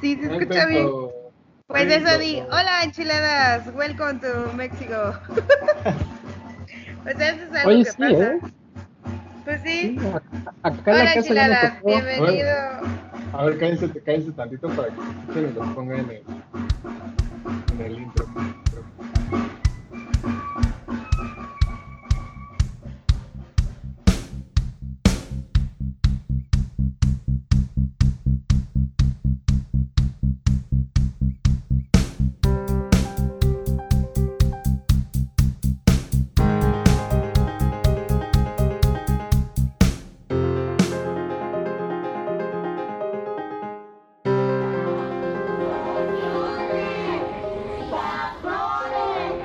Sí, se escucha bien. Pues eso di, hola enchiladas, welcome to México. pues eso es algo Oye, que sí, pasa. ¿eh? Pues sí. Acá Hola enchiladas, bienvenido. A ver, cállense, cállense tantito para que se los pongan en el, en el intro.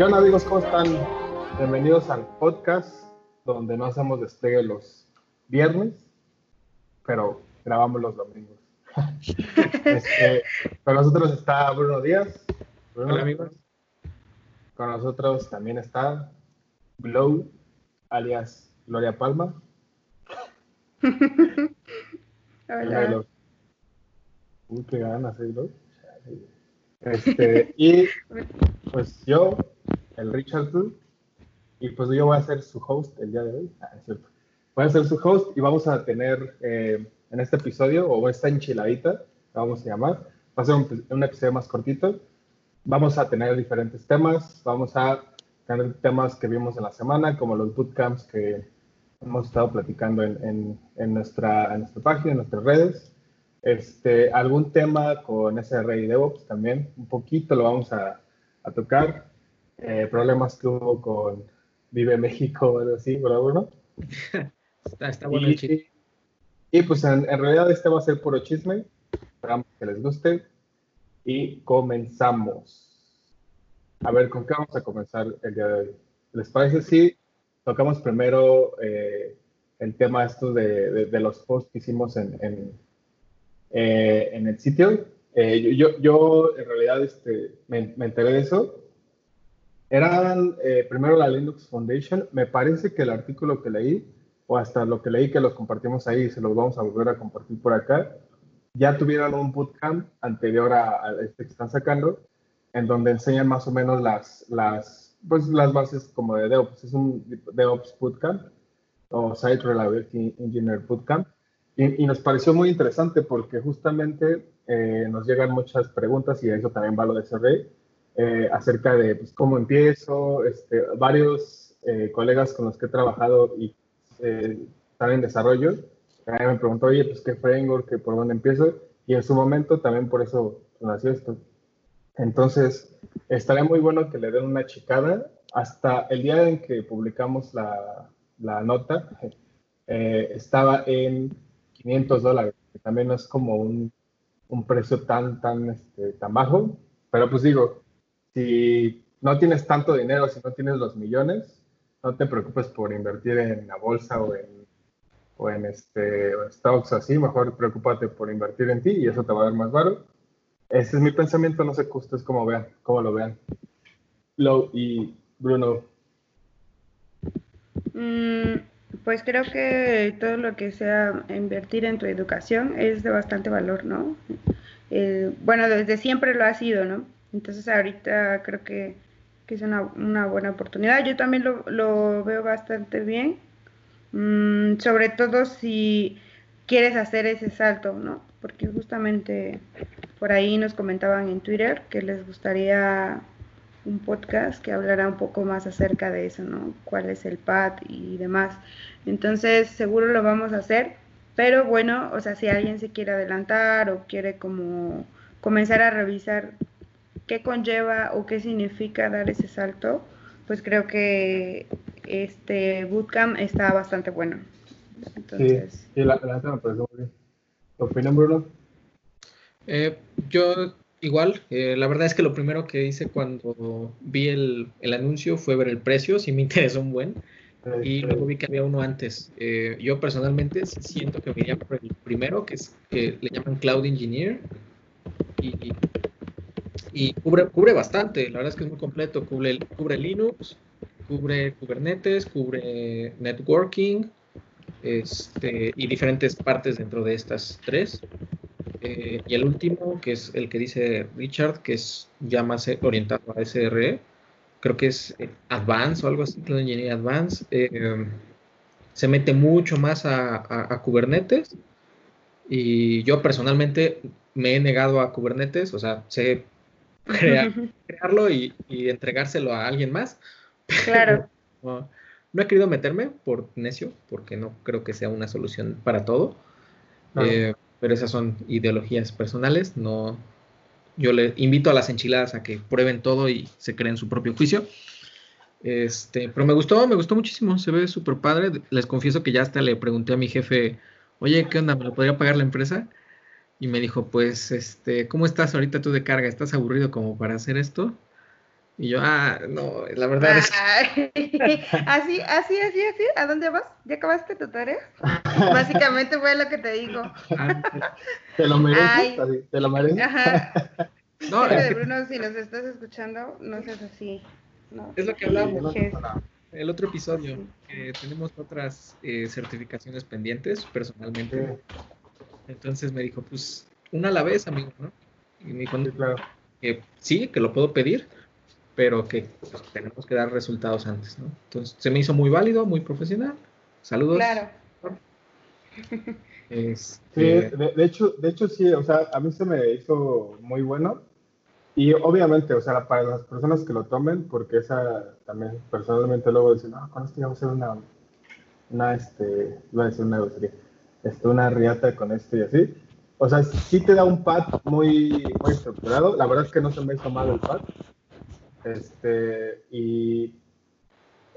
¿Qué onda amigos? ¿Cómo están? Bienvenidos al podcast donde no hacemos despegue los viernes, pero grabamos los domingos. Este, con nosotros está Bruno Díaz. Bruno, Hola, amigos. Con nosotros también está Glow, alias Gloria Palma. Hola. Uy, qué ganas, ¿eh, Glow? Este, y pues yo, el Richard Blue, y pues yo voy a ser su host el día de hoy. Ah, es cierto. Voy a ser su host y vamos a tener eh, en este episodio, o esta enchiladita, la vamos a llamar, va a ser un, episodio más cortito. Vamos a tener diferentes temas, vamos a tener temas que vimos en la semana, como los bootcamps que hemos estado platicando en, en, nuestra, en nuestra página, en nuestras redes. Este, algún tema con SRE y DevOps también, un poquito lo vamos a, a tocar. Eh, problemas que hubo con Vive México o algo así, ¿verdad, Bruno? Está, está bueno el y, chiste. y, pues en, en realidad este va a ser puro chisme. Esperamos que les guste. Y comenzamos. A ver, ¿con qué vamos a comenzar el día de hoy? ¿Les parece si tocamos primero eh, el tema esto de, de, de los posts que hicimos en, en, eh, en el sitio? Eh, yo, yo, en realidad este, me, me enteré de eso. Eran eh, primero la Linux Foundation. Me parece que el artículo que leí, o hasta lo que leí que los compartimos ahí, se los vamos a volver a compartir por acá, ya tuvieron un bootcamp anterior a, a este que están sacando, en donde enseñan más o menos las, las, pues, las bases como de DevOps. Es un DevOps Bootcamp o Site Reliability Engineer Bootcamp. Y, y nos pareció muy interesante porque justamente eh, nos llegan muchas preguntas y eso también va lo de SRE, eh, acerca de pues, cómo empiezo, este, varios eh, colegas con los que he trabajado y eh, están en desarrollo, también me preguntó, oye, pues qué framework, que por dónde empiezo, y en su momento también por eso nació esto. Entonces, estaría muy bueno que le den una chicada. Hasta el día en que publicamos la, la nota, eh, estaba en 500 dólares, que también no es como un, un precio tan, tan, este, tan bajo. Pero pues digo, si no tienes tanto dinero, si no tienes los millones, no te preocupes por invertir en la bolsa o en, o en, este, stocks así, mejor preocúpate por invertir en ti y eso te va a dar más baro. Ese es mi pensamiento, no sé ustedes cómo vean, cómo lo vean. Lo y Bruno. Mm, pues creo que todo lo que sea invertir en tu educación es de bastante valor, ¿no? Eh, bueno, desde siempre lo ha sido, ¿no? Entonces ahorita creo que, es una, una, buena oportunidad. Yo también lo, lo veo bastante bien, mm, sobre todo si quieres hacer ese salto, ¿no? Porque justamente por ahí nos comentaban en Twitter que les gustaría un podcast que hablará un poco más acerca de eso, ¿no? Cuál es el pad y demás. Entonces, seguro lo vamos a hacer, pero bueno, o sea, si alguien se quiere adelantar o quiere como comenzar a revisar qué conlleva o qué significa dar ese salto, pues creo que este bootcamp está bastante bueno. Entonces... Sí, la, la me parece muy bien. ¿Tu opinión, Bruno? Eh, yo igual, eh, la verdad es que lo primero que hice cuando vi el, el, anuncio fue ver el precio, sí me interesó un buen, y luego vi que había uno antes. Eh, yo personalmente siento que me iría por el primero, que es que le llaman Cloud Engineer, y, y cubre, cubre bastante, la verdad es que es muy completo, cubre, cubre Linux, cubre Kubernetes, cubre networking, este, y diferentes partes dentro de estas tres. Eh, y el último, que es el que dice Richard, que es ya más orientado a SRE, creo que es eh, Advance o algo así, Cloud Engineering Advance. Eh, se mete mucho más a, Kubernetes. Y yo personalmente me he negado a Kubernetes, o sea, sé crearlo y, entregárselo a alguien más. Claro. No, no, he querido meterme por necio, porque no creo que sea una solución para todo. Eh, pero esas son ideologías personales. No, yo le invito a las enchiladas a que prueben todo y se creen su propio juicio. Este, pero me gustó, me gustó muchísimo, se ve súper padre. Les confieso que ya hasta le pregunté a mi jefe, oye, ¿qué onda? ¿Me lo podría pagar la empresa? Y me dijo, pues, este, ¿cómo estás ahorita tú de carga? ¿Estás aburrido como para hacer esto? Y yo, ah, no, la verdad es... así, así, así, así, ¿a dónde vas? ¿Ya acabaste tu tarea? Básicamente fue lo que te digo. ¿Te lo mereces? ¿Te lo mereces? Ajá. No, Bruno, si nos estás escuchando, no seas así. Es lo que hablamos. El otro episodio, tenemos otras eh, certificaciones pendientes personalmente. Entonces me dijo, pues, una a la vez, amigo, ¿no? Y me dijo, que sí, que lo puedo pedir, pero que pues, tenemos que dar resultados antes, ¿no? Entonces se me hizo muy válido, muy profesional. Saludos. Claro. Este... Sí, de, hecho, de hecho sí, o sea, a mí se me hizo muy bueno y obviamente, o sea, para las personas que lo tomen, porque esa también personalmente luego dicen, no, con esto ya voy a hacer una, una, este, iba a decir una este, una riata con esto y así. O sea, sí te da un pad muy, muy estructurado. La verdad es que no se me hizo mal el pad. Este, y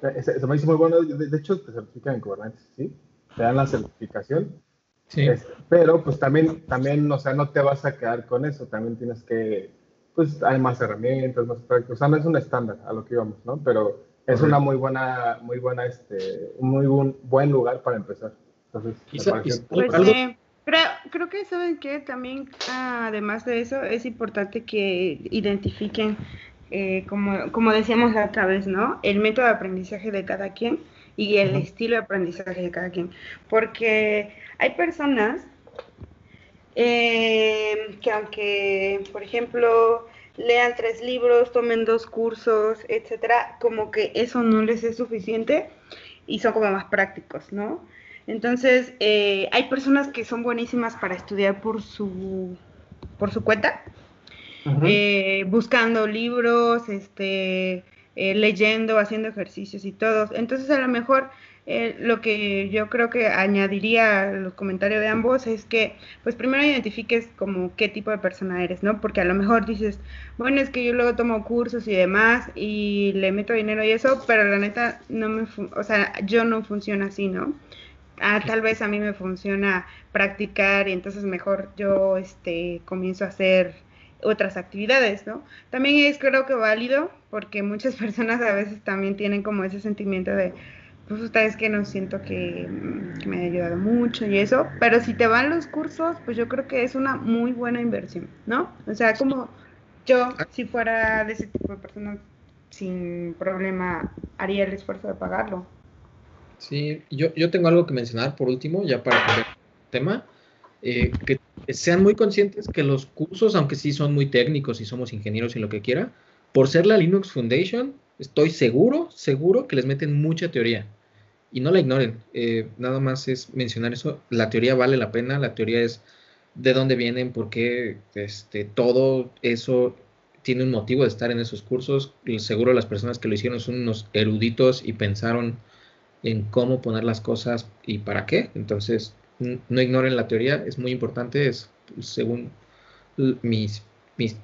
se, me hizo muy bueno. De, hecho, te certifican en Kubernetes, ¿sí? Te dan la certificación. Sí. Este, pero, pues también, también, o sea, no te vas a quedar con eso. También tienes que pues hay más herramientas, más prácticas. O sea, no es un estándar a lo que íbamos, ¿no? Pero es una muy buena, muy buena, este, muy buen lugar para empezar. Entonces, pues, eh, creo, creo que saben que también, además de eso, es importante que identifiquen, eh, como, como decíamos la otra vez, ¿no? El método de aprendizaje de cada quien y el estilo de aprendizaje de cada quien. Porque hay personas eh, que aunque, por ejemplo, lean tres libros, tomen dos cursos, etcétera, como que eso no les es suficiente y son como más prácticos, ¿no? Entonces, eh, hay personas que son buenísimas para estudiar por su, por su cuenta, eh, buscando libros, este, leyendo, haciendo ejercicios y todo. Entonces, a lo mejor eh, lo que yo creo que añadiría a los comentarios de ambos es que, pues primero identifiques como qué tipo de persona eres, ¿no? Porque a lo mejor dices, bueno, es que yo luego tomo cursos y demás y le meto dinero y eso, pero la neta no me, o sea, yo no funciona así, ¿no? Ah, tal vez a mí me funciona practicar y entonces mejor yo este comienzo a hacer otras actividades, ¿no? También es creo que válido porque muchas personas a veces también tienen como ese sentimiento de pues ustedes que no siento que, me ha ayudado mucho y eso, pero si te van los cursos, pues yo creo que es una muy buena inversión, ¿no? O sea, como yo, si fuera de ese tipo de persona, sin problema, haría el esfuerzo de pagarlo. Sí, yo, yo tengo algo que mencionar por último, ya para el tema, eh, que sean muy conscientes que los cursos, aunque sí son muy técnicos y somos ingenieros y lo que quiera, por ser la Linux Foundation, estoy seguro, seguro que les meten mucha teoría y no la ignoren. Eh, nada más es mencionar eso. La teoría vale la pena, la teoría es de dónde vienen, por qué este, todo eso tiene un motivo de estar en esos cursos. Seguro las personas que lo hicieron son unos eruditos y pensaron en cómo poner las cosas y para qué. Entonces, no ignoren la teoría, es muy importante, es según mis,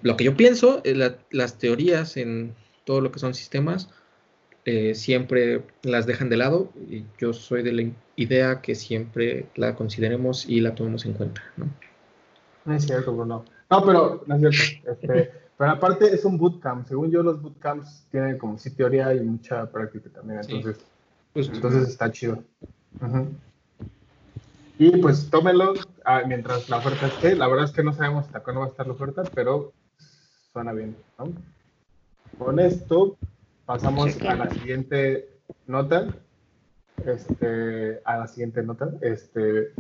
lo que yo pienso, eh, las teorías en todo lo que son sistemas eh, siempre las dejan de lado y yo soy de la idea que siempre la consideremos y la tomemos en cuenta. No, no es cierto, Bruno. No, pero no es cierto. Este, pero aparte es un bootcamp. Según yo, los bootcamps tienen como sí teoría y mucha práctica también. Entonces, entonces está chido. Y pues tómenlo ah, mientras la oferta esté. La verdad es que no sabemos hasta cuándo va a estar la oferta, pero suena bien. Con esto Pasamos a la siguiente nota. Este, a la siguiente nota. Este,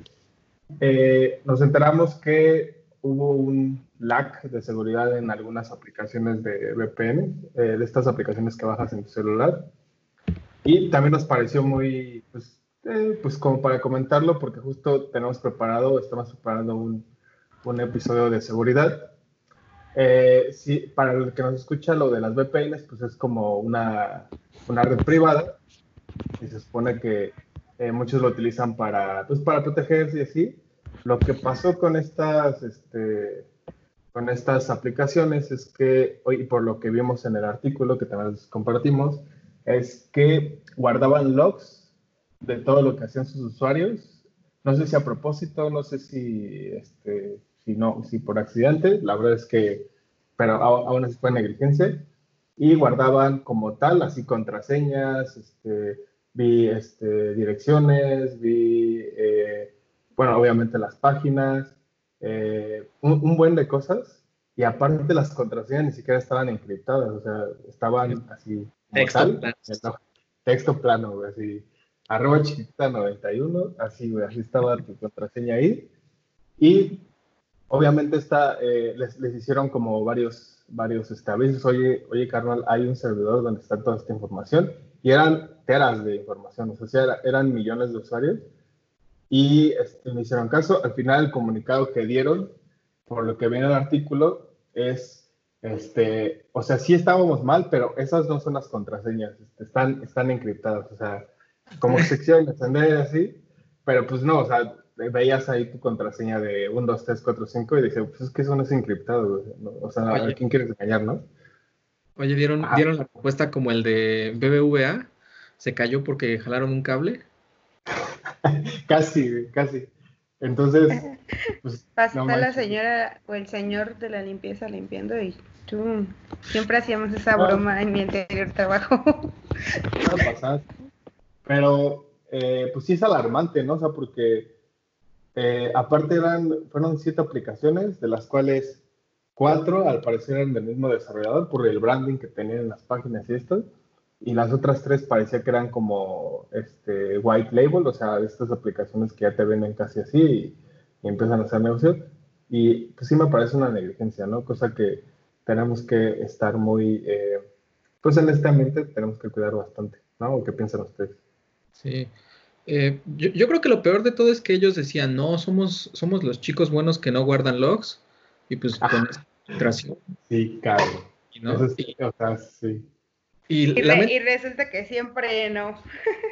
eh, nos enteramos que hubo un lag de seguridad en algunas aplicaciones de VPN, eh, de estas aplicaciones que bajas en tu celular. Y también nos pareció muy, pues, eh, pues como para comentarlo, porque justo tenemos preparado, estamos preparando un, un episodio de seguridad. Eh, para el que nos escucha, lo de las VPNs, pues es como una, una red privada y se supone que eh, muchos lo utilizan para, pues, para protegerse y así. Lo que pasó con estas, este, con estas aplicaciones es que, hoy por lo que vimos en el artículo que también compartimos, es que guardaban logs de todo lo que hacían sus usuarios. No sé si a propósito, no sé si, este, si, no, si por accidente, la verdad es que, pero aún así fue negligencia. Y guardaban como tal, así contraseñas, este, vi este, direcciones, vi, eh, bueno, obviamente las páginas, eh, un, buen de cosas. Y aparte las contraseñas ni siquiera estaban encriptadas, o sea, estaban así. Texto plano. Texto plano, así. Arroba chiquita 91, así, güey, así estaba tu contraseña ahí. Y obviamente está, eh, les, les, hicieron como varios, varios avisos. Oye, oye, carnal, hay un servidor donde está toda esta información. Y eran teras de información, o sea, eran millones de usuarios. Y este, me hicieron caso. Al final, el comunicado que dieron, por lo que viene el artículo, es, este, o sea, sí estábamos mal, pero esas no son las contraseñas, este, están, están encriptadas, o sea, como sección de así, pero pues no, o sea, veías ahí tu contraseña de 1, 2, 3, 4, 5 y dije, pues es que eso no es encriptado, o sea, ¿a quién quieres engañar, no? Oye, ¿dieron, ¿dieron la propuesta como el de BBVA? ¿Se cayó porque jalaron un cable? casi, casi. Entonces, pues, pasó la señora o el señor de la limpieza limpiando y tú, siempre hacíamos esa broma en mi anterior trabajo. Pero, eh, pues sí es alarmante, ¿no? O sea, porque eh, aparte eran, fueron siete aplicaciones, de las cuales cuatro al parecer eran del mismo desarrollador por el branding que tenían en las páginas y esto y las otras tres parecía que eran como este white label, o sea, estas aplicaciones que ya te venden casi así y, empiezan a hacer negocio. Y pues sí me parece una negligencia, ¿no? Cosa que tenemos que estar muy, eh, pues en este ambiente tenemos que cuidar bastante, ¿no? ¿O qué piensan ustedes? Sí. Eh, yo, yo, creo que lo peor de todo es que ellos decían, no, somos, somos los chicos buenos que no guardan logs y pues con Sí, claro. ¿no? o sea, sí. Y, resulta que siempre no.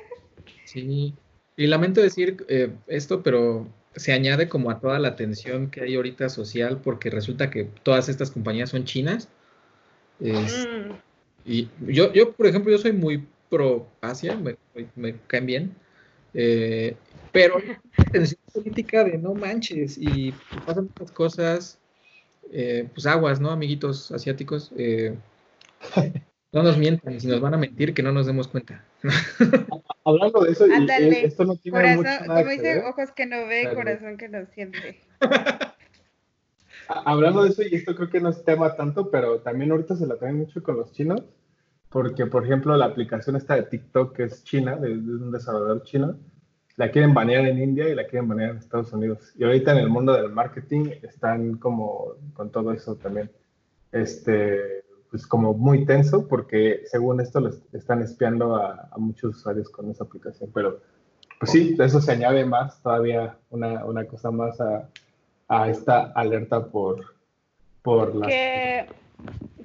sí, y lamento decir eh, esto, pero se añade como a toda la tensión que hay ahorita social porque resulta que todas estas compañías son chinas. Mm. Y yo, yo, por ejemplo, yo soy muy pro Asia, me, caen bien. Eh, pero tensión política de no manches y pasan muchas cosas, eh, pues aguas, ¿no, amiguitos asiáticos? No nos mientan, si nos van a mentir, que no nos demos cuenta. Hablando de eso, y, esto no tiene corazón, mucho nada como dice, ojos que no ve, corazón que no siente. Hablando de eso, y esto creo que no es tema tanto, pero también ahorita se la traen mucho con los chinos, porque, por ejemplo, la aplicación esta de TikTok, que es china, de, un desarrollador chino, la quieren banear en India y la quieren banear en Estados Unidos. Y ahorita en el mundo del marketing están como con todo eso también. Este, pues como muy tenso porque según esto les están espiando a, muchos usuarios con esa aplicación. Pero pues sí, eso se añade más, todavía una, una cosa más a, a, esta alerta por, por las... Que,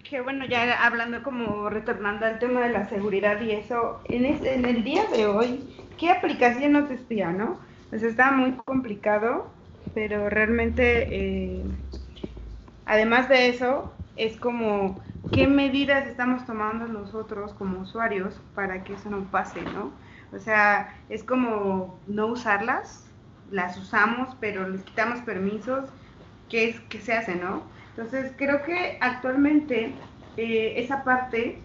que, bueno, ya hablando como retornando al tema de la seguridad y eso, en, en el día de hoy, ¿qué aplicación nos espía, no? Pues está muy complicado, pero realmente, eh, además de eso, es como qué medidas estamos tomando nosotros como usuarios para que eso no pase, ¿no? O sea, es como no usarlas, las usamos, pero les quitamos permisos, ¿qué es que se hace, no? Entonces, creo que actualmente eh, esa parte,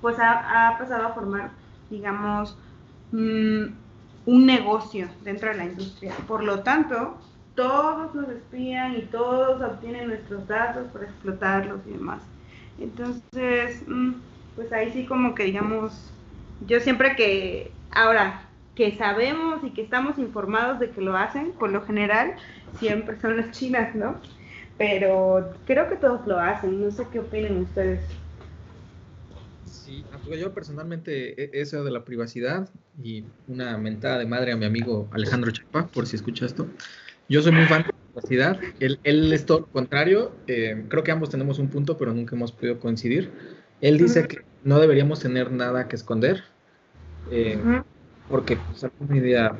pues ha, pasado a formar, digamos, mm, un negocio dentro de la industria. Por lo tanto, todos nos espían y todos obtienen nuestros datos para explotarlos y demás. Entonces, mm, pues ahí sí como que digamos, yo siempre que, ahora, que sabemos y que estamos informados de que lo hacen, por lo general, siempre son las chinas, ¿no? pero creo que todos lo hacen, no sé qué opinan ustedes. Sí, yo personalmente e, eso de la privacidad y una mentada de madre a mi amigo Alejandro Chapa, por si escucha esto. Yo soy muy fan la privacidad, él, él es todo lo contrario, eh, creo que ambos tenemos un punto, pero nunca hemos podido coincidir. Él dice que no deberíamos tener nada que esconder, eh, porque pues, alguna idea,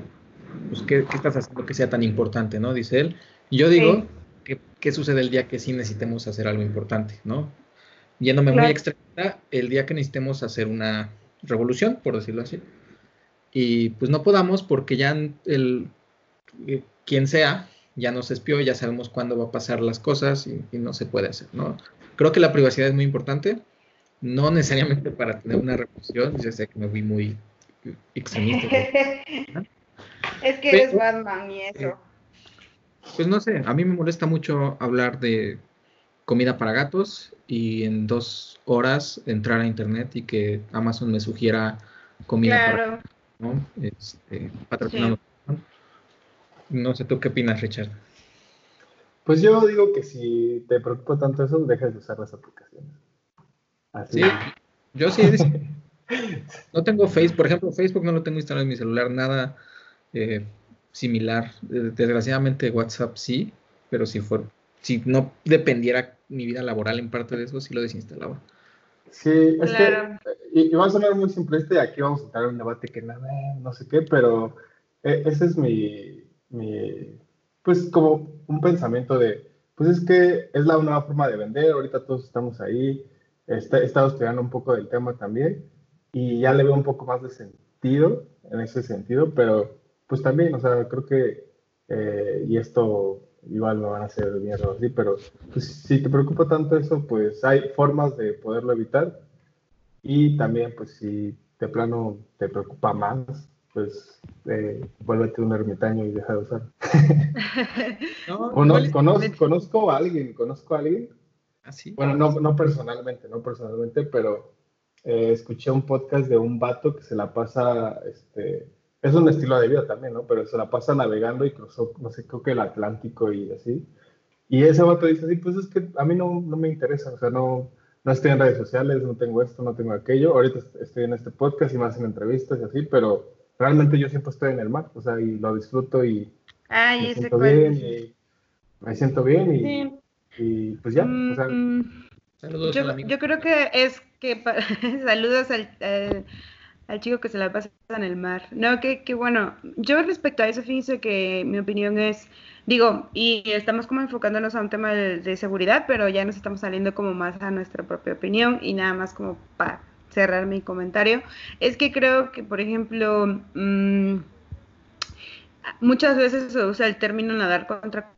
pues, ¿qué, ¿qué, estás haciendo que sea tan importante, no? Dice él. Y yo digo, sí. ¿qué, sucede el día que sí necesitemos hacer algo importante, no? Yéndome claro. muy extrema, el día que necesitemos hacer una revolución, por decirlo así, y pues no podamos porque ya el, eh, quien sea, ya nos espió, ya sabemos cuándo va a pasar las cosas y, y no se puede hacer, ¿no? Creo que la privacidad es muy importante, no necesariamente para tener una revolución, ya sé que me vi muy extremista. es que eres Batman y eso. Eh, pues no sé, a mí me molesta mucho hablar de comida para gatos y en dos horas entrar a internet y que Amazon me sugiera comida claro. para gatos, ¿no? Este, patrocinando. Sí. No sé, ¿tú qué opinas, Richard? Pues yo digo que si te preocupa tanto eso, dejes de usar las aplicaciones. Así. Sí, yo sí. no tengo Facebook, por ejemplo, Facebook no lo tengo instalado en mi celular, nada eh, similar. Desgraciadamente WhatsApp sí, pero si fuera, si no dependiera mi vida laboral en parte de eso, sí lo desinstalaba. Sí, es claro. que, y, y, va a sonar muy simplista y aquí vamos a entrar en un debate que nada, no sé qué, pero eh, ese es mi, mi, pues como un pensamiento de, pues es que es la nueva forma de vender, ahorita todos estamos ahí, Está, he estado estudiando un poco del tema también y ya le veo un poco más de sentido en ese sentido, pero pues también, o sea, creo que, eh, y esto igual no van a ser mierda así, pero pues, si te preocupa tanto eso, pues hay formas de poderlo evitar y también, pues si de plano te preocupa más, pues eh, vuélvete un ermitaño y deja de usar. no, Cono conozco, conozco a alguien, conozco a alguien ¿Así? Bueno, no, no personalmente, no personalmente, pero eh, escuché un podcast de un vato que se la pasa, este, es un estilo de vida también, ¿no? Pero se la pasa navegando y cruzó, no sé, creo que el Atlántico y así. Y ese vato dice así, pues es que a mí no, no me interesa, o sea, no, no estoy en redes sociales, no tengo esto, no tengo aquello. Ahorita estoy en este podcast y más en entrevistas y así, pero realmente yo siempre estoy en el mar, o sea, y lo disfruto y Ay, me siento bien y me siento bien y, Sí. y pues ya, o sea, Mm, Saludos al yo, amigo. yo creo que es que saludos al, al, al chico que se la pasa en el mar. No, que, que bueno, yo respecto a eso, fíjense que mi opinión es, digo, y estamos como enfocándonos a un tema de, de seguridad, pero ya nos estamos saliendo como más a nuestra propia opinión y nada más como para cerrar mi comentario, es que creo que, por ejemplo, mm, muchas veces se usa el término nadar contra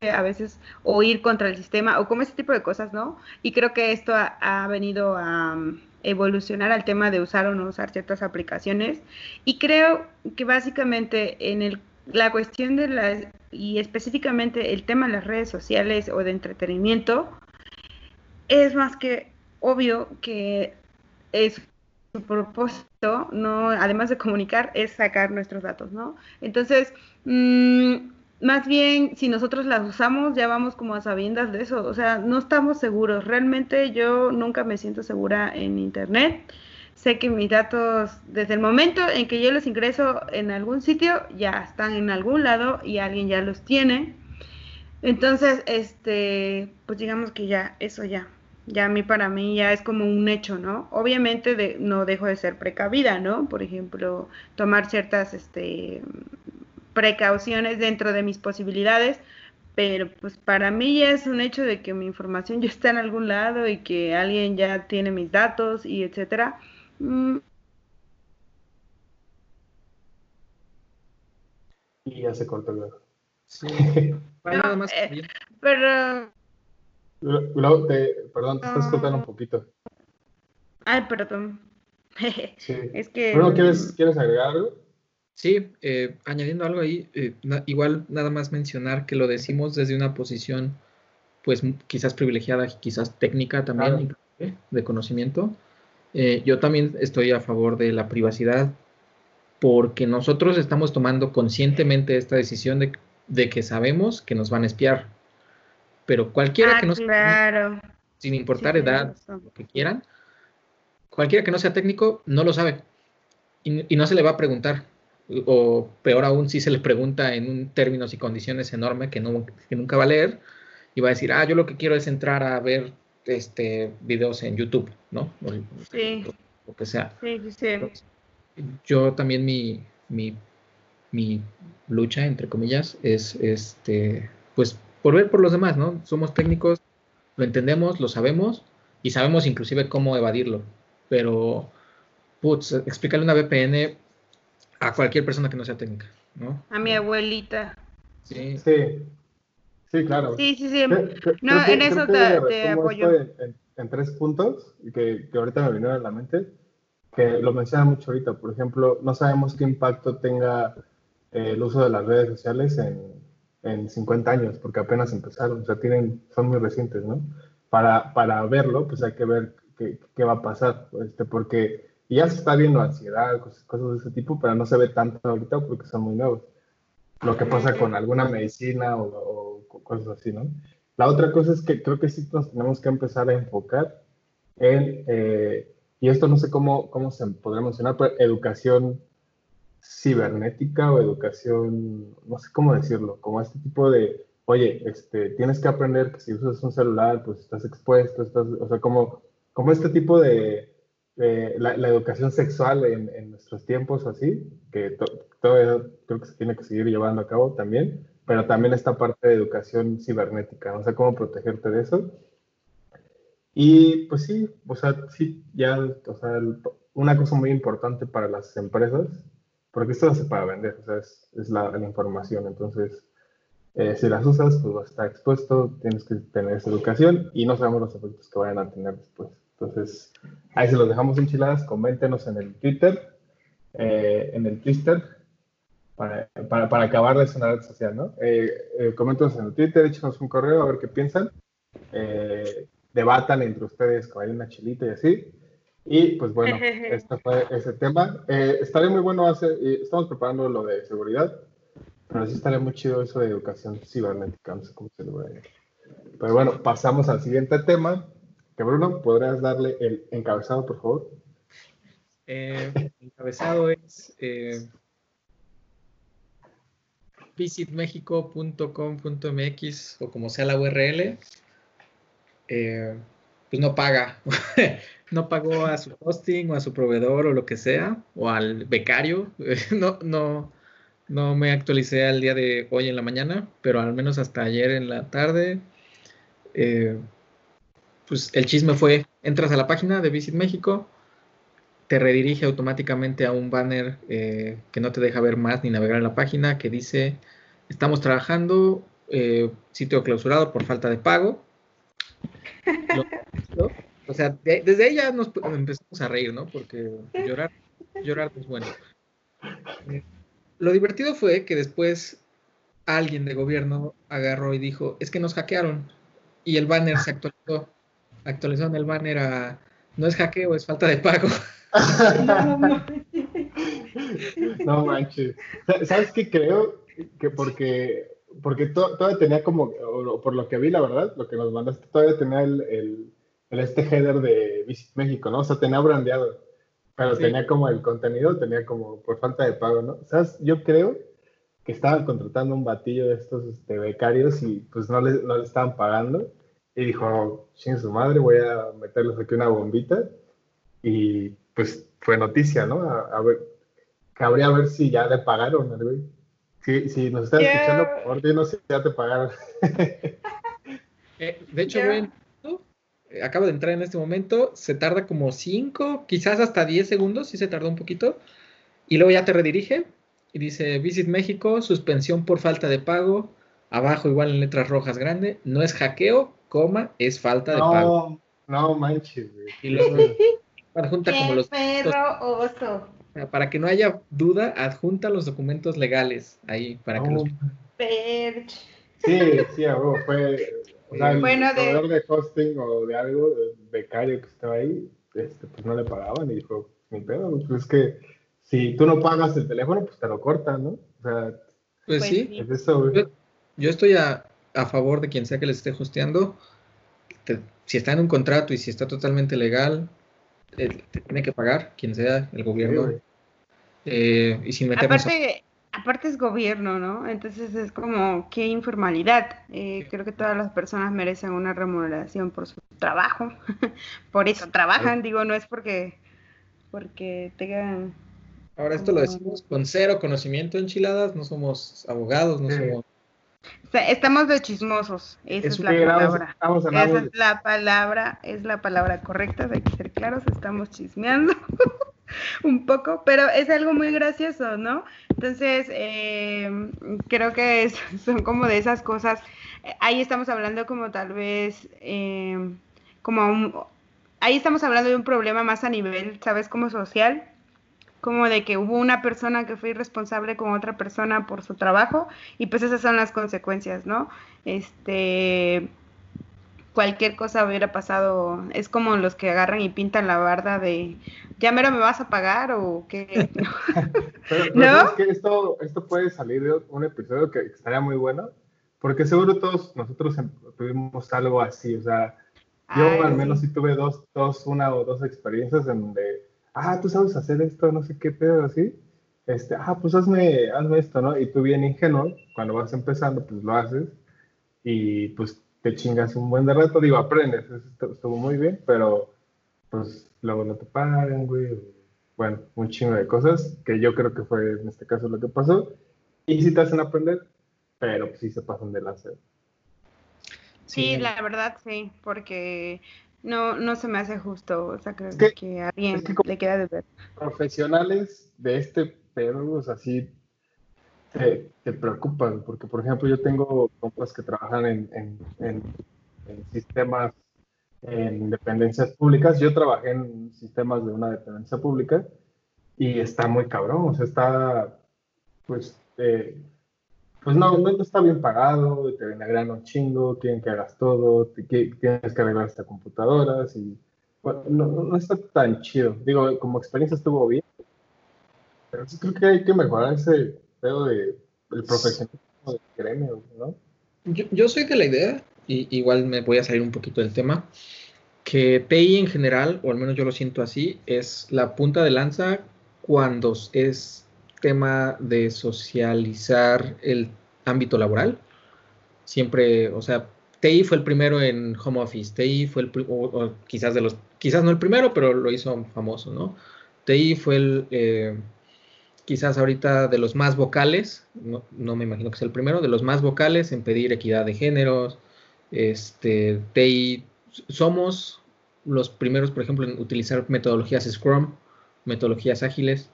a veces o ir contra el sistema o como ese tipo de cosas, ¿no? Y creo que esto ha, venido a um, evolucionar al tema de usar o no usar ciertas aplicaciones y creo que básicamente en el, la cuestión de las y específicamente el tema de las redes sociales o de entretenimiento es más que obvio que es su propósito, no, además de comunicar, es sacar nuestros datos, ¿no? Entonces, mmm, más bien, si nosotros las usamos, ya vamos como a sabiendas de eso, o sea, no estamos seguros. Realmente yo nunca me siento segura en Internet. Sé que mis datos, desde el momento en que yo los ingreso en algún sitio, ya están en algún lado y alguien ya los tiene. Entonces, este, pues digamos que ya, eso ya, ya a mí para mí ya es como un hecho, ¿no? Obviamente de, no dejo de ser precavida, ¿no? Por ejemplo, tomar ciertas, este, precauciones dentro de mis posibilidades, pero pues para mí ya es un hecho de que mi información ya está en algún lado y que alguien ya tiene mis datos y etcétera. Mm. Y ya se cortó luego. Sí. Bueno, nada más. eh, pero. Te, perdón, te estás cortando un poquito. Ay, perdón. Sí. es que. Bueno, ¿quieres, ¿quieres agregar algo? Sí, eh, añadiendo algo ahí, eh, na igual nada más mencionar que lo decimos desde una posición, pues quizás privilegiada, quizás técnica también, claro. de conocimiento. Eh, yo también estoy a favor de la privacidad, porque nosotros estamos tomando conscientemente esta decisión de, de que sabemos que nos van a espiar. Pero cualquiera Ah, que no claro. sin importar Sí, edad, lo que quieran, cualquiera que no sea técnico no lo sabe y, y no se le va a preguntar. O peor aún, si se le pregunta en un términos y condiciones enorme que, no, que nunca va a leer y va a decir, ah, yo lo que quiero es entrar a ver este, videos en YouTube, ¿no? O, Sí. o que sea. Sí, sí. Yo también mi, mi, mi lucha, entre comillas, es este, pues por ver por los demás, ¿no? Somos técnicos, lo entendemos, lo sabemos y sabemos inclusive cómo evadirlo. Pero, putz, explícale una VPN a cualquier persona que no sea técnica, ¿no? A mi abuelita. Sí, Sí, sí, claro. Sí, sí, sí. No, que- en eso te- apoyo. En, en- en tres puntos y que, que ahorita me vinieron a la mente, que lo menciona mucho ahorita. Por ejemplo, no sabemos qué impacto tenga el uso de las redes sociales en, en 50 años, porque apenas empezaron, o sea, tienen, son muy recientes, ¿no? Para, para verlo, pues hay que ver qué, qué va a pasar, este, porque ya se está viendo ansiedad, cosas, cosas de ese tipo, pero no se ve tanto ahorita porque son muy nuevos. Lo que pasa con alguna medicina o, o cosas así, ¿no? La otra cosa es que creo que sí nos tenemos que empezar a enfocar en, eh, y esto no sé cómo, cómo se podría mencionar, pero educación cibernética o educación, no sé cómo decirlo, como este tipo de, oye, este, tienes que aprender que si usas un celular, pues estás expuesto, estás, o sea, como, como este tipo de, de la, la educación sexual en, en nuestros tiempos o así, que to- todavía creo que se tiene que seguir llevando a cabo también, pero también esta parte de educación cibernética, no sé cómo protegerte de eso. Y pues sí, o sea, sí, ya, o sea, una cosa muy importante para las empresas, porque esto hace para vender, o sea, es, es la, información, entonces, eh, si las usas, pues vas a estar expuesto, tienes que tener esa educación y no sabemos los efectos que vayan a tener después. Entonces, ahí se los dejamos enchiladas, coméntenos en el Twitter, eh, en el Twitter, para, para, para acabarles una red social, ¿no? Eh, eh, coméntenos en el Twitter, échenos un correo a ver qué piensan, debatan entre ustedes con una chilita y así. Y pues bueno, este fue ese tema. Eh, estaría muy bueno hacer, estamos preparando lo de seguridad, pero sí estaría muy chido eso de educación cibernética, no sé cómo se lo voy a decir. Pero bueno, pasamos al siguiente tema, que Bruno, ¿podrías darle el encabezado, por favor? Eh, el encabezado es eh, visitmexico.com.mx o como sea la URL. eh, pues no paga. no pagó a su hosting o a su proveedor o lo que sea, o al becario. no, no, no me actualicé al día de hoy en la mañana, pero al menos hasta ayer en la tarde. eh, pues el chisme fue, entras a la página de Visit México, te redirige automáticamente a un banner eh, que no te deja ver más ni navegar en la página que dice estamos trabajando eh, sitio clausurado por falta de pago. o sea de- desde ahí ya nos empezamos a reír no porque llorar llorar es bueno. Lo divertido fue que después alguien de gobierno agarró y dijo es que nos hackearon y el banner se actualizó. Actualizaron el banner a no es hackeo es falta de pago No, manches. Sa- ¿Sabes qué creo? Que porque, porque to- todavía tenía como, por lo que vi, la verdad, lo que nos mandaste, todavía tenía el este header de Visit México, ¿no? O sea, tenía brandeado, pero Sí. tenía como el contenido, tenía como por falta de pago, ¿no? ¿Sabes? Yo creo que estaban contratando un batillo de estos este, becarios y pues no le, no le estaban pagando. Y dijo, ching su madre, voy a meterles aquí una bombita. Y pues fue noticia, ¿no? A, a ver, cabría ver si ya le pagaron, ¿no, güey? Si, si nos estás Ya. escuchando, por si ya te pagaron. Eh, de hecho. Eh, acabo de entrar en este momento, se tarda como 5, quizás hasta 10 segundos, sí se tardó un poquito, y luego ya te redirige y dice Visit México, suspensión por falta de pago, abajo igual en letras rojas grande, no es hackeo, coma, es falta de pago. No, no manches, güey. Y luego adjunta como ¡Qué los perro oso! para que no haya duda, adjunta los documentos legales ahí para que No, los Perch. Sí, sí, a huevo, fue. O sea, el Bueno, de- proveedor de hosting o de algo, el becario que estaba ahí, este, pues no le pagaban y dijo, ni pedo, pues es que si tú no pagas el teléfono, pues te lo cortan, ¿no? O sea, pues, Pues sí, es eso. Yo, yo estoy a, a favor de quien sea que les esté hosteando. Te- si está en un contrato y si está totalmente legal, eh, te tiene que pagar, quien sea, el gobierno. eh, y sin meternos a- Aparte, aparte es gobierno, ¿no? Entonces es como, qué informalidad. Eh, creo que todas las personas merecen una remuneración por su trabajo. por eso trabajan, digo, no es porque, porque tengan... Ahora esto lo decimos con cero conocimiento enchiladas, no somos abogados, no Sí. somos... estamos de chismosos, esa Es la palabra. Esa es la palabra, es la palabra correcta, hay que ser claros, estamos chismeando un poco, pero es algo muy gracioso, ¿no? Entonces, eh, creo que es- son como de esas cosas, ahí estamos hablando como tal vez, eh, como un- ahí estamos hablando de un problema más a nivel, ¿sabes? Como social, como de que hubo una persona que fue irresponsable con otra persona por su trabajo y pues esas son las consecuencias, ¿no? Este, cualquier cosa hubiera pasado, es como los que agarran y pintan la barda de, ¿ya mero me vas a pagar o qué? Pero, pero ¿No? ¿sabes qué? Esto, esto puede salir de un episodio que estaría muy bueno, porque seguro todos nosotros em- tuvimos algo así, o sea, yo Ay, al menos sí. sí tuve dos, dos, una o dos experiencias en donde, ah, tú sabes hacer esto, no sé qué pedo, así, este, ah, pues hazme, hazme esto, ¿no? Y tú bien ingenuo, cuando vas empezando, pues lo haces, y pues te chingas un buen de rato, digo, aprendes, eso estuvo muy bien, pero pues luego no te pagan, güey, bueno, un chingo de cosas, que yo creo que fue en este caso lo que pasó, y sí te hacen aprender, pero pues sí se pasan de lanza. Sí, la verdad sí, porque no, no se me hace justo, o sea, creo Es que- que, a alguien es que como- le queda de ver. profesionales de este pedo, o sea, sí te, te preocupan, porque por ejemplo yo tengo compas que trabajan en, en, en- en sistemas, en dependencias públicas, yo trabajé en sistemas de una dependencia pública y está muy cabrón, o sea, está, pues, eh, pues no, no está bien pagado, te denegran un chingo, quieren que hagas todo, tienes que arreglar hasta computadoras y no, no- está tan chido. Digo, como experiencia estuvo bien, pero creo que hay que mejorar ese pedo de, del profesionalismo del gremio, ¿no? Yo, yo soy de la idea, y igual me voy a salir un poquito del tema, que TI en general, o al menos yo lo siento así, es la punta de lanza cuando es tema de socializar el ámbito laboral. Siempre, o sea, TI fue el primero en home office, TI fue el, quizás de los, quizás no el primero, pero lo hizo famoso, ¿no? TI fue el, eh, quizás ahorita de los más vocales, no, no me imagino que sea el primero, de los más vocales en pedir equidad de géneros, este, TI, somos los primeros, por ejemplo, en utilizar metodologías Scrum, metodologías ágiles,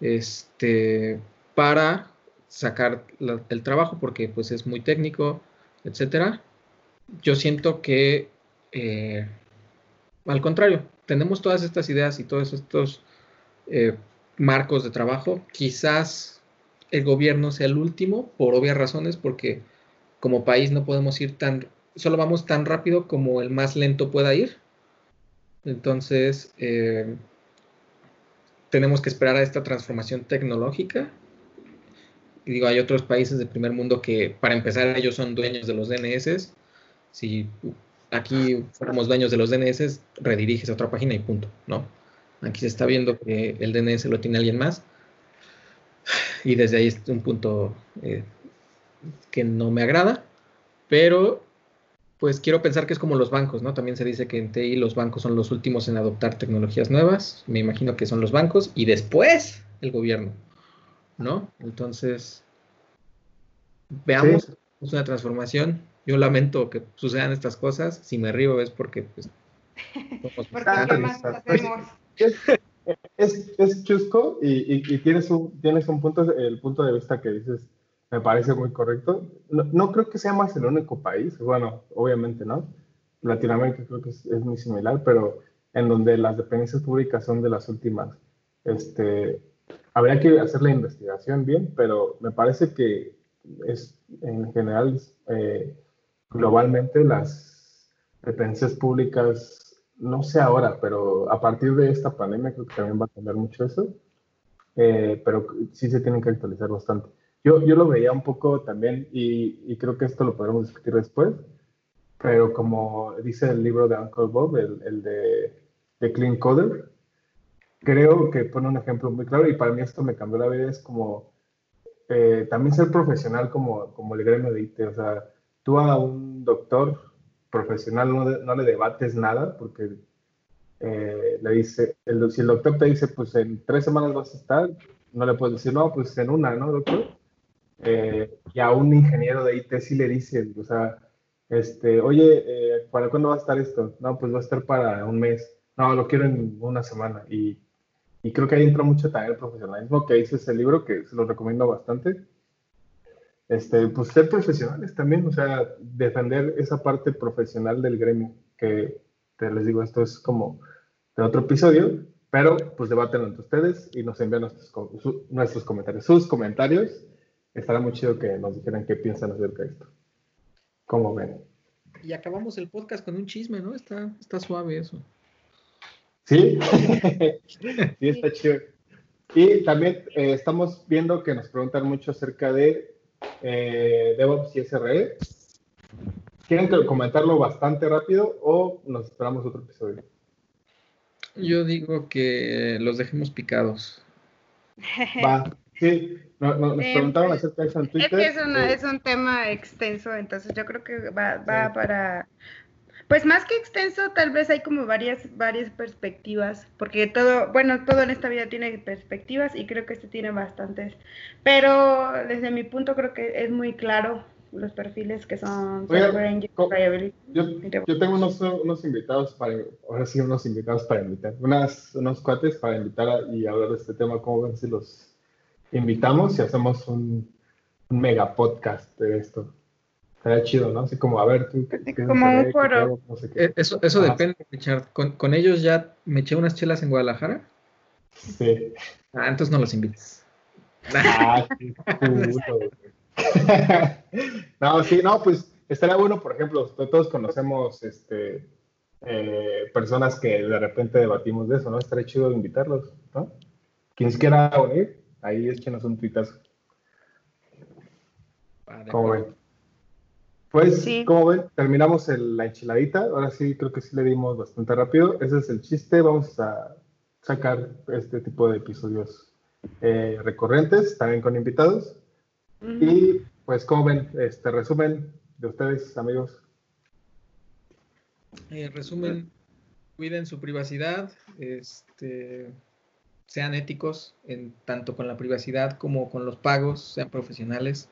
este, para sacar la- el trabajo, porque pues es muy técnico, etcétera. Yo siento que, eh, al contrario, tenemos todas estas ideas y todos estos eh, marcos de trabajo. Quizás el gobierno sea el último, por obvias razones, porque como país no podemos ir tan, solo vamos tan rápido como el más lento pueda ir. Entonces, eh, tenemos que esperar a esta transformación tecnológica. Y digo, hay otros países del primer mundo que, para empezar, ellos son dueños de los DNS. Si aquí fuéramos dueños de los DNS, rediriges a otra página y punto, ¿no? Aquí se está viendo que el DNS lo tiene alguien más. Y desde ahí es un punto eh, que no me agrada. Pero, pues quiero pensar que es como los bancos, ¿no? También se dice que en TI los bancos son los últimos en adoptar tecnologías nuevas. Me imagino que son los bancos y después el gobierno, ¿no? Entonces, veamos, Sí. es una transformación. Yo lamento que sucedan estas cosas. Si me río es porque, pues, somos Porque ¿qué más hacemos? Es, es, es chusco y, y- y tienes, un, tienes un punto, el punto de vista que dices me parece muy correcto. No, no creo que sea más el único país, bueno, obviamente no. Latinoamérica creo que es, es muy similar, pero en donde las dependencias públicas son de las últimas. Este, habría que hacer la investigación bien, pero me parece que es en general, eh, globalmente, las dependencias públicas, no sé ahora, pero a partir de esta pandemia creo que también va a cambiar mucho eso. eh, pero sí se tienen que actualizar bastante. Yo, yo lo veía un poco también y, creo que esto lo podremos discutir después, pero como dice el libro de Uncle Bob, el, el de, de Clean Coder, creo que pone un ejemplo muy claro y para mí esto me cambió la vida, es como eh, también ser profesional como, como el gremio de IT, o sea, tú a un doctor profesional no, no le debates nada porque eh, le dice, el, si el doctor te dice, pues en tres semanas vas a estar, no le puedes decir, no, pues en una, ¿no, doctor? Eh, y a un ingeniero de IT sí le dice, o sea, este, oye, ¿para cuándo va a estar esto? No, pues va a estar para un mes. No, lo quiero en una semana. Y y creo que ahí entra mucho también el profesionalismo que dice ese libro, que se lo recomiendo bastante. Este, pues ser profesionales también, o sea, defender esa parte profesional del gremio, que te les digo, esto es como de otro episodio, pero pues debaten entre ustedes y nos envían nuestros, nuestros comentarios, sus comentarios. Estará muy chido que nos dijeran qué piensan acerca de esto. ¿Cómo ven? Y acabamos el podcast con un chisme, ¿no? Está, está suave eso. Sí, sí, está chido. Y también eh, estamos viendo que nos preguntan mucho acerca de eh, DevOps y SRE. ¿Quieren comentarlo bastante rápido o nos esperamos otro episodio? Yo digo que los dejemos picados. Va, sí, nos preguntaron acerca de eso en Twitter. Es que es, eh, es, un tema extenso, entonces yo creo que va, va para pues más que extenso, tal vez hay como varias, varias perspectivas, porque todo, bueno, todo en esta vida tiene perspectivas y creo que este tiene bastantes. Pero desde mi punto creo que es muy claro los perfiles que son yo, yo, tengo unos, unos, invitados para, ahora sí, unos invitados para invitar, unas, unos cuates para invitar y hablar de este tema, cómo ven si los invitamos y hacemos un, un mega podcast de esto. Estaría chido, ¿no? Así como, a ver, tú. como un foro. Eh, eso, eso depende, Richard. ¿Con, ¿Con, ellos ya me eché unas chelas en Guadalajara? Sí. Ah, entonces no los invites. Ah, qué no, sí, no, pues estaría bueno, por ejemplo, todos conocemos este, eh, personas que de repente debatimos de eso, ¿no? Estaría chido invitarlos, ¿no? Quien quiera unir, ahí échenos un tuitazo. Ah, ¿Cómo ven? Pues, como ven, terminamos la enchiladita. Ahora sí, creo que sí le dimos bastante rápido. Ese es el chiste. Vamos a sacar este tipo de episodios eh, recurrentes, también con invitados. Y pues, como ven, este resumen de ustedes, amigos. Eh, resumen, cuiden su privacidad, este, sean éticos en tanto con la privacidad como con los pagos, sean profesionales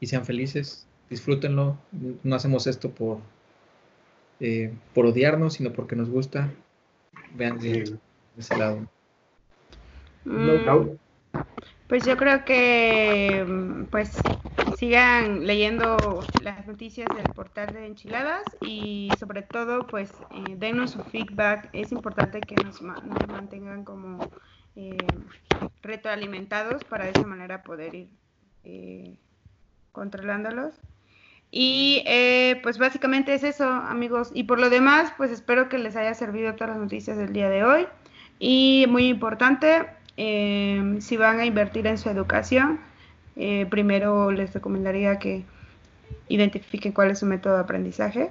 y sean felices disfrútenlo. No hacemos esto por, eh, por odiarnos, sino porque nos gusta. Vean de, ese lado. Mm, pues yo creo que pues sigan leyendo las noticias del portal de enchiladas y sobre todo pues eh, denos su feedback. Es importante que nos, mantengan como eh, retroalimentados para de esa manera poder ir eh, controlándolos. Y eh, pues básicamente es eso, amigos. Y por lo demás, pues espero que les haya servido todas las noticias del día de hoy. Y muy importante, eh, si van a invertir en su educación, eh, primero les recomendaría que identifiquen cuál es su método de aprendizaje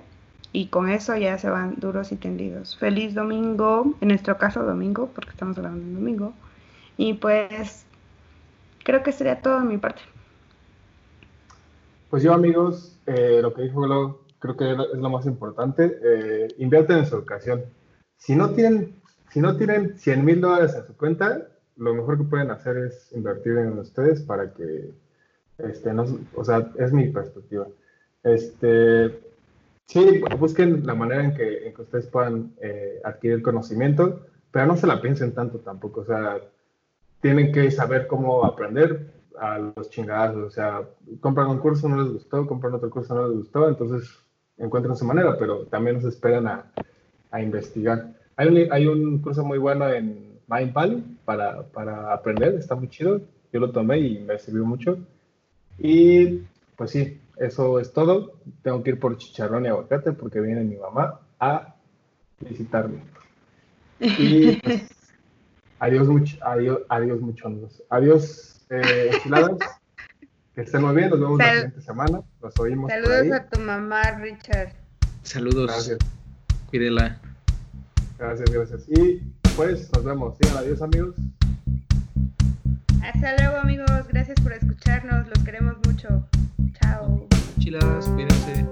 y con eso ya se van duros y tendidos. Feliz domingo, en nuestro caso domingo, porque estamos hablando de domingo. Y pues creo que sería todo de mi parte. Pues yo amigos, eh, lo que dijo Glo, creo que es lo más importante. Eh, invierten en su educación. Si no tienen, si no tienen 100 mil dólares en su cuenta, lo mejor que pueden hacer es invertir en ustedes para que, este, no, o sea, es mi perspectiva. Este, sí, busquen la manera en que, en que ustedes puedan eh, adquirir conocimiento, pero no se la piensen tanto tampoco. O sea, tienen que saber cómo aprender a los chingados, o sea, compran un curso, no les gustó, compran otro curso, no les gustó, entonces encuentran su manera, pero también nos esperan a, a investigar. Hay un, hay un, curso muy bueno en Mindvalley para, para aprender, está muy chido, yo lo tomé y me sirvió mucho. Y pues sí, eso es todo. Tengo que ir por chicharrón y aguacate porque viene mi mamá a visitarme. Y pues, Adiós, mucho, adiós, adiós muchos. Adiós, eh, que estén muy bien, nos vemos la siguiente semana. Nos oímos. Saludos a tu mamá, Richard. Saludos. Gracias. Cuídela. Gracias, gracias. Y pues nos vemos. Sí, adiós, amigos. Hasta luego, amigos. Gracias por escucharnos. Los queremos mucho. Chao. Chilas, cuídense.